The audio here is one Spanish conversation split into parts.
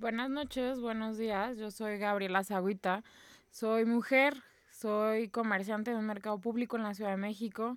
Buenas noches, buenos días. Yo soy Gabriela Zagüita. Soy mujer, soy comerciante de un mercado público en la Ciudad de México.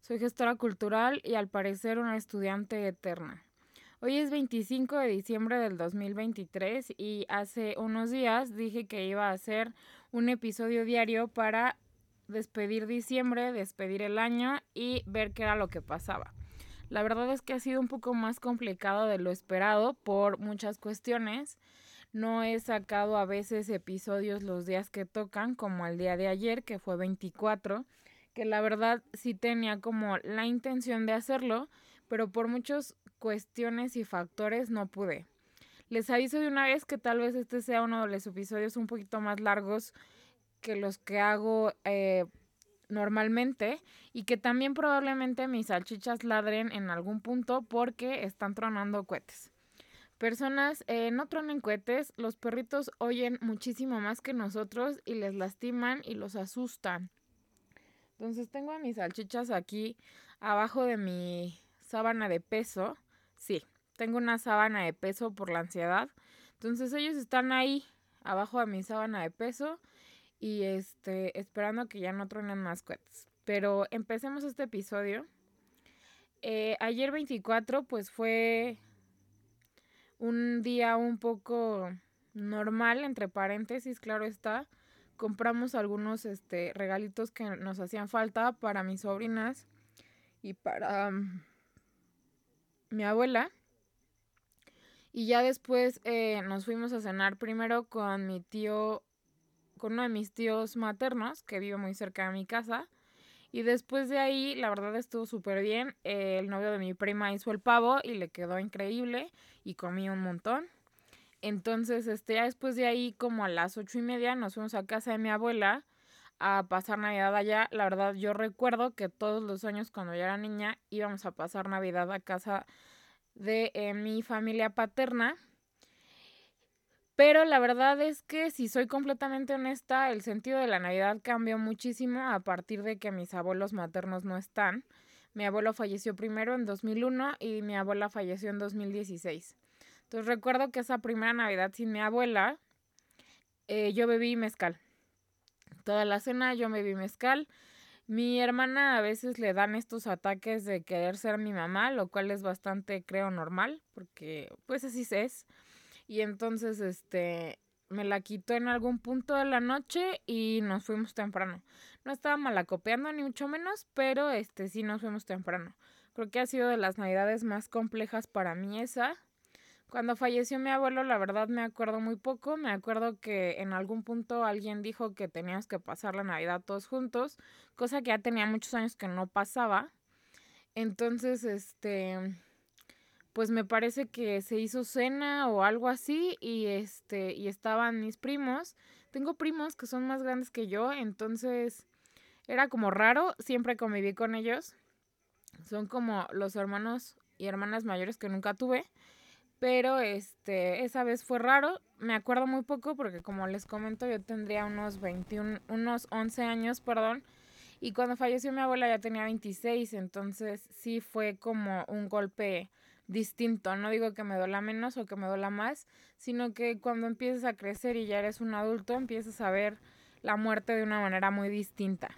Soy gestora cultural y al parecer una estudiante eterna. Hoy es 25 de diciembre del 2023 y hace unos días dije que iba a hacer un episodio diario para despedir diciembre, despedir el año y ver qué era lo que pasaba. La verdad es que ha sido un poco más complicado de lo esperado por muchas cuestiones. No he sacado a veces episodios los días que tocan, como el día de ayer, que fue 24, que la verdad sí tenía como la intención de hacerlo, pero por muchas cuestiones y factores no pude. Les aviso de una vez que tal vez este sea uno de los episodios un poquito más largos que los que hago eh, normalmente y que también probablemente mis salchichas ladren en algún punto porque están tronando cohetes. Personas, eh, no tronen cohetes, los perritos oyen muchísimo más que nosotros y les lastiman y los asustan. Entonces tengo a mis salchichas aquí abajo de mi sábana de peso. Sí, tengo una sábana de peso por la ansiedad. Entonces ellos están ahí abajo de mi sábana de peso y este, esperando que ya no truenen más. Pero empecemos este episodio. Eh, ayer 24 pues fue un día un poco normal, entre paréntesis, claro está. Compramos algunos este, regalitos que nos hacían falta para mis sobrinas y para mm, mi abuela. Y ya después eh, nos fuimos a cenar primero con mi tío con uno de mis tíos maternos, que vive muy cerca de mi casa. Y después de ahí, la verdad estuvo súper bien. el novio de mi prima hizo el pavo y le quedó increíble y comí un montón. Entonces, este, ya después de ahí, como a las ocho y media, nos fuimos a casa de mi abuela a pasar Navidad allá. La verdad, yo recuerdo que todos los años cuando yo era niña íbamos a pasar Navidad a casa de eh, mi familia paterna. Pero la verdad es que si soy completamente honesta, el sentido de la Navidad cambió muchísimo a partir de que mis abuelos maternos no están. Mi abuelo falleció primero en 2001 y mi abuela falleció en 2016. Entonces recuerdo que esa primera Navidad sin mi abuela, eh, yo bebí mezcal. Toda la cena yo bebí mezcal. Mi hermana a veces le dan estos ataques de querer ser mi mamá, lo cual es bastante, creo, normal, porque pues así es. Y entonces, este, me la quitó en algún punto de la noche y nos fuimos temprano. No estaba malacopeando ni mucho menos, pero este sí nos fuimos temprano. Creo que ha sido de las navidades más complejas para mí esa. Cuando falleció mi abuelo, la verdad me acuerdo muy poco. Me acuerdo que en algún punto alguien dijo que teníamos que pasar la Navidad todos juntos, cosa que ya tenía muchos años que no pasaba. Entonces, este, pues me parece que se hizo cena o algo así y este y estaban mis primos. Tengo primos que son más grandes que yo, entonces era como raro, siempre conviví con ellos. Son como los hermanos y hermanas mayores que nunca tuve, pero este esa vez fue raro. Me acuerdo muy poco porque como les comento, yo tendría unos 21 unos 11 años, perdón. Y cuando falleció mi abuela ya tenía 26, entonces sí fue como un golpe distinto. No digo que me duela menos o que me duela más, sino que cuando empiezas a crecer y ya eres un adulto, empiezas a ver la muerte de una manera muy distinta.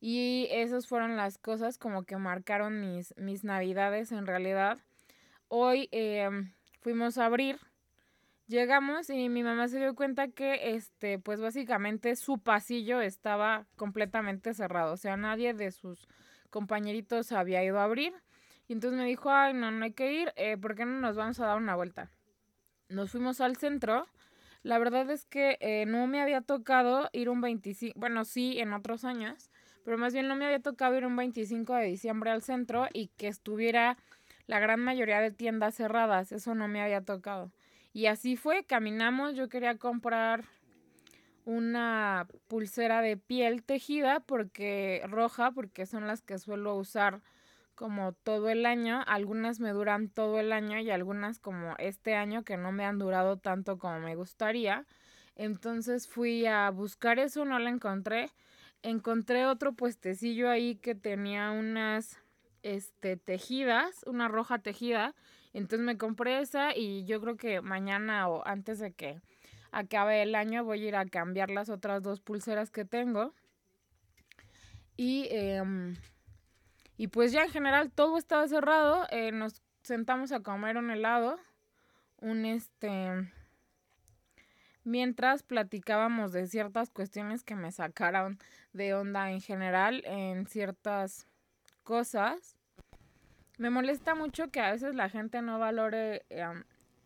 Y esas fueron las cosas como que marcaron mis, mis navidades en realidad. Hoy em, fuimos a abrir, llegamos y mi mamá se dio cuenta que este, pues básicamente su pasillo estaba completamente cerrado. O sea, nadie de sus compañeritos había ido a abrir. Y entonces me dijo, ay, no, no hay que ir, eh, ¿por qué no nos vamos a dar una vuelta? Nos fuimos al centro. La verdad es que eh, no me había tocado ir un 25, bueno, sí, en otros años, pero más bien no me había tocado ir un 25 de diciembre al centro y que estuviera la gran mayoría de tiendas cerradas, eso no me había tocado. Y así fue, caminamos, yo quería comprar una pulsera de piel tejida porque roja, porque son las que suelo usar como todo el año, algunas me duran todo el año y algunas como este año que no me han durado tanto como me gustaría. Entonces fui a buscar eso, no la encontré. Encontré otro puestecillo ahí que tenía unas este tejidas, una roja tejida. Entonces me compré esa y yo creo que mañana o antes de que acabe el año voy a ir a cambiar las otras dos pulseras que tengo. Y, em, y pues ya en general todo estaba cerrado. Eh, nos sentamos a comer un helado. Un este mientras platicábamos de ciertas cuestiones que me sacaron de onda en general en ciertas cosas. Me molesta mucho que a veces la gente no valore em,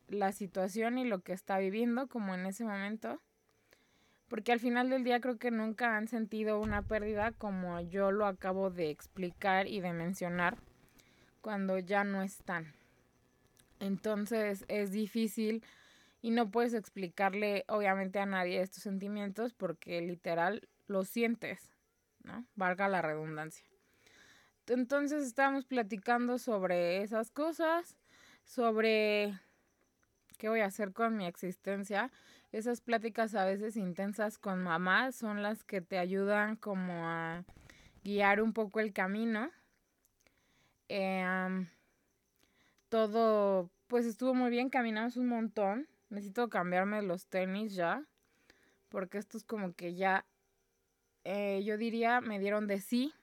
la situación y lo que está viviendo como en ese momento. Porque al final del día creo que nunca han sentido una pérdida como yo lo acabo de explicar y de mencionar cuando ya no están. Entonces es difícil y no puedes explicarle obviamente a nadie estos sentimientos porque literal lo sientes, ¿no? Valga la redundancia. Entonces estábamos platicando sobre esas cosas, sobre qué voy a hacer con mi existencia. Esas pláticas a veces intensas con mamá son las que te ayudan como a guiar un poco el camino. Em, todo, pues estuvo muy bien, caminamos un montón. Necesito cambiarme los tenis ya. Porque estos como que ya, eh, yo diría, me dieron de sí.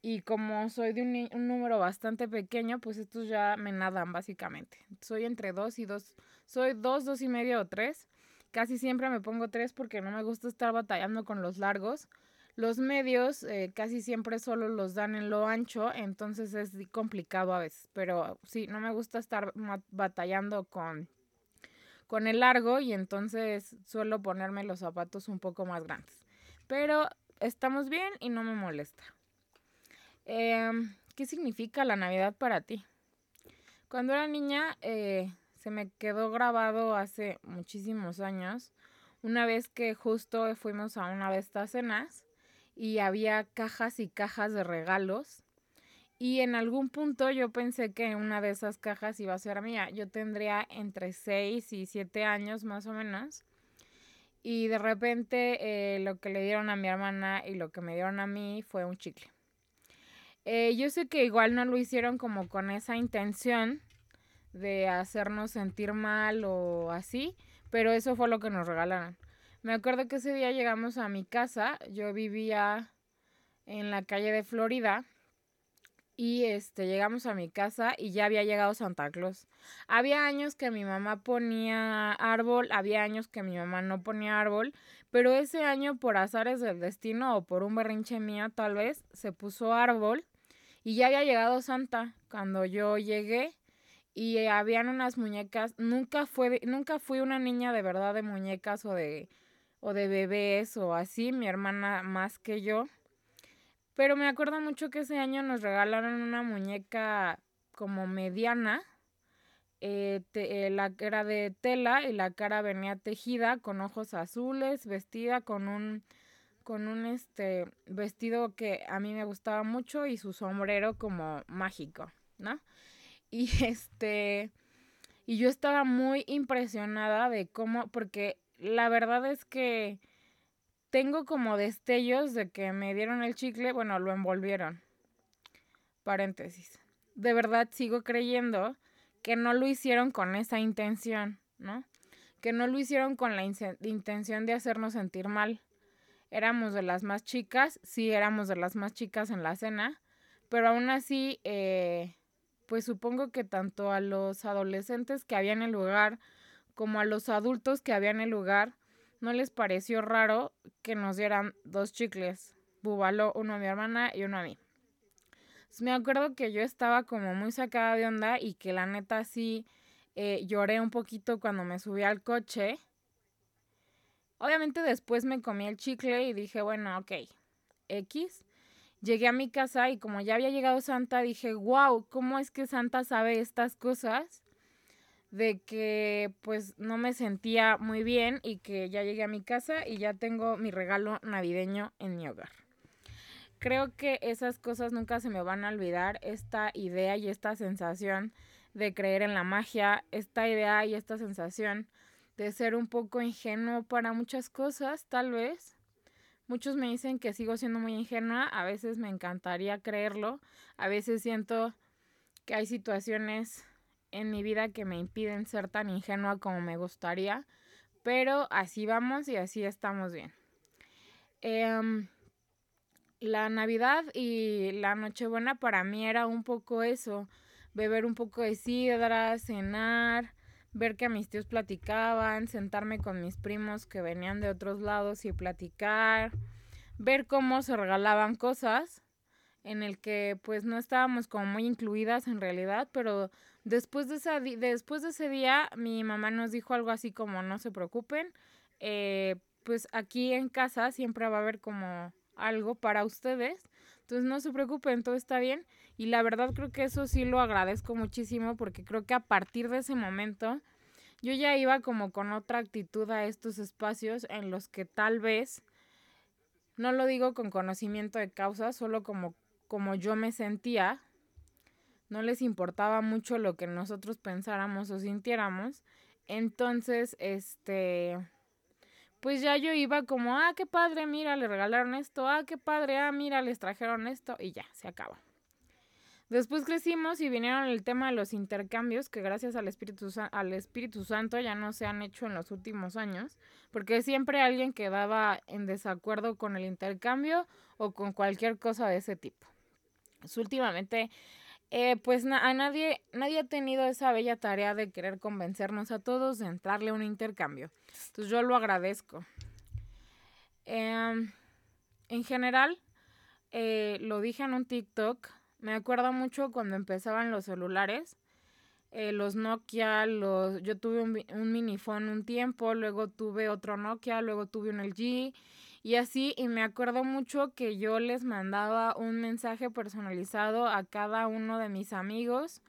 Y como soy de un, un, número bastante pequeño, pues estos ya me nadan básicamente. Soy entre dos y dos, soy dos, dos y medio o tres. Casi siempre me pongo tres porque no me gusta estar batallando con los largos. Los medios eh, casi siempre solo los dan en lo ancho, entonces es complicado a veces. Pero sí, no me gusta estar batallando con con el largo y entonces suelo ponerme los zapatos un poco más grandes. Pero estamos bien y no me molesta. Em, ¿Qué significa la Navidad para ti? Cuando era niña eh, se me quedó grabado hace muchísimos años, una vez que justo fuimos a una de estas cenas y había cajas y cajas de regalos y en algún punto yo pensé que una de esas cajas iba a ser mía. Yo tendría entre 6 y 7 años más o menos. Y de repente eh, lo que le dieron a mi hermana y lo que me dieron a mí fue un chicle. Eh, yo sé que igual no lo hicieron como con esa intención de hacernos sentir mal o así, pero eso fue lo que nos regalaron. Me acuerdo que ese día llegamos a mi casa, yo vivía en la calle de Florida y este llegamos a mi casa y ya había llegado Santa Claus. Había años que mi mamá ponía árbol, había años que mi mamá no ponía árbol, pero ese año por azares del destino o por un berrinche mío tal vez se puso árbol y ya había llegado Santa cuando yo llegué y habían unas muñecas, nunca fue nunca fui una niña de verdad de muñecas o de o de bebés o así, mi hermana más que yo pero me acuerdo mucho que ese año nos regalaron una muñeca como mediana. Eh, eh, la era de tela y la cara venía tejida con ojos azules, vestida con un con un este vestido que a mí me gustaba mucho y su sombrero como mágico, ¿no? Y este y yo estaba muy impresionada de cómo porque la verdad es que tengo como destellos de que me dieron el chicle, bueno, lo envolvieron. Paréntesis. De verdad sigo creyendo que no lo hicieron con esa intención, ¿no? Que no lo hicieron con la intención de hacernos sentir mal. Éramos de las más chicas, sí éramos de las más chicas en la cena, pero aún así, eh, pues supongo que tanto a los adolescentes que había en el lugar como a los adultos que había en el lugar, no les pareció raro que nos dieran dos chicles, Búbalo, uno a mi hermana y uno a mí. me acuerdo que yo estaba como muy sacada de onda y que la neta sí eh, lloré un poquito cuando me subí al coche. Obviamente después me comí el chicle y dije, bueno, ok, X. Llegué a mi casa y como ya había llegado Santa, dije, wow, ¿cómo es que Santa sabe estas cosas? de que pues no me sentía muy bien y que ya llegué a mi casa y ya tengo mi regalo navideño en mi hogar. Creo que esas cosas nunca se me van a olvidar, esta idea y esta sensación de creer en la magia, esta idea y esta sensación de ser un poco ingenuo para muchas cosas, tal vez. Muchos me dicen que sigo siendo muy ingenua, a veces me encantaría creerlo, a veces siento que hay situaciones en mi vida que me impiden ser tan ingenua como me gustaría, pero así vamos y así estamos bien. Em, la Navidad y la Nochebuena para mí era un poco eso, beber un poco de sidra, cenar, ver que mis tíos platicaban, sentarme con mis primos que venían de otros lados y platicar, ver cómo se regalaban cosas en el que pues no estábamos como muy incluidas en realidad, pero después de, esa después de ese día mi mamá nos dijo algo así como no se preocupen, eh, pues aquí en casa siempre va a haber como algo para ustedes, entonces no se preocupen, todo está bien y la verdad creo que eso sí lo agradezco muchísimo porque creo que a partir de ese momento yo ya iba como con otra actitud a estos espacios en los que tal vez, no lo digo con conocimiento de causa, solo como, como yo me sentía, no les importaba mucho lo que nosotros pensáramos o sintiéramos. Entonces, este, pues ya yo iba como, ah, qué padre, mira, le regalaron esto, ah, qué padre, ah, mira, les trajeron esto y ya, se acaba. Después crecimos y vinieron el tema de los intercambios, que gracias al Espíritu, al Espíritu Santo ya no se han hecho en los últimos años, porque siempre alguien quedaba en desacuerdo con el intercambio o con cualquier cosa de ese tipo. Pues últimamente, eh, pues a nadie, nadie ha tenido esa bella tarea de querer convencernos a todos de entrarle a un intercambio. Entonces yo lo agradezco. Em, en general, eh, lo dije en un TikTok, me acuerdo mucho cuando empezaban los celulares, eh, los Nokia, los, yo tuve un, un minifone un tiempo, luego tuve otro Nokia, luego tuve un LG y así, y me acuerdo mucho que yo les mandaba un mensaje personalizado a cada uno de mis amigos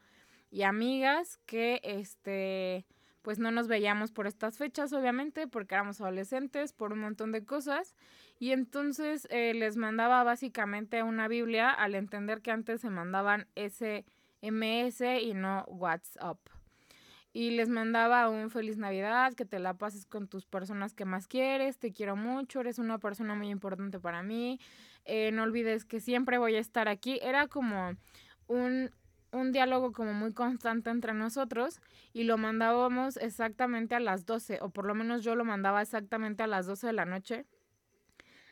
y amigas que este pues no nos veíamos por estas fechas, obviamente, porque éramos adolescentes, por un montón de cosas. Y entonces eh, les mandaba básicamente una Biblia al entender que antes se mandaban SMS y no WhatsApp. Y les mandaba un feliz Navidad, que te la pases con tus personas que más quieres, te quiero mucho, eres una persona muy importante para mí, eh, no olvides que siempre voy a estar aquí. Era como un, un diálogo como muy constante entre nosotros y lo mandábamos exactamente a las 12, o por lo menos yo lo mandaba exactamente a las 12 de la noche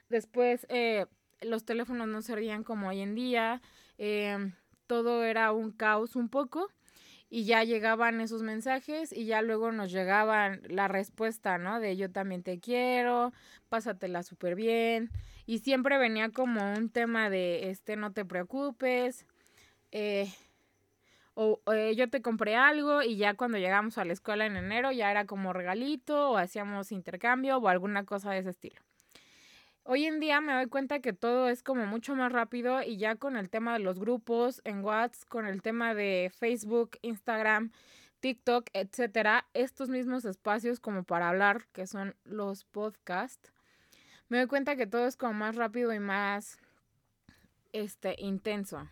Después eh, los teléfonos no servían como hoy en día, em, todo era un caos un poco y ya llegaban esos mensajes y ya luego nos llegaban la respuesta, ¿no? De yo también te quiero, pásatela súper bien. Y siempre venía como un tema de, este, no te preocupes, eh, o eh, yo te compré algo y ya cuando llegamos a la escuela en enero ya era como regalito o hacíamos intercambio o alguna cosa de ese estilo. Hoy en día me doy cuenta que todo es como mucho más rápido y ya con el tema de los grupos en WhatsApp, con el tema de Facebook, Instagram, TikTok, etcétera, estos mismos espacios como para hablar, que son los podcasts, me doy cuenta que todo es como más rápido y más este intenso.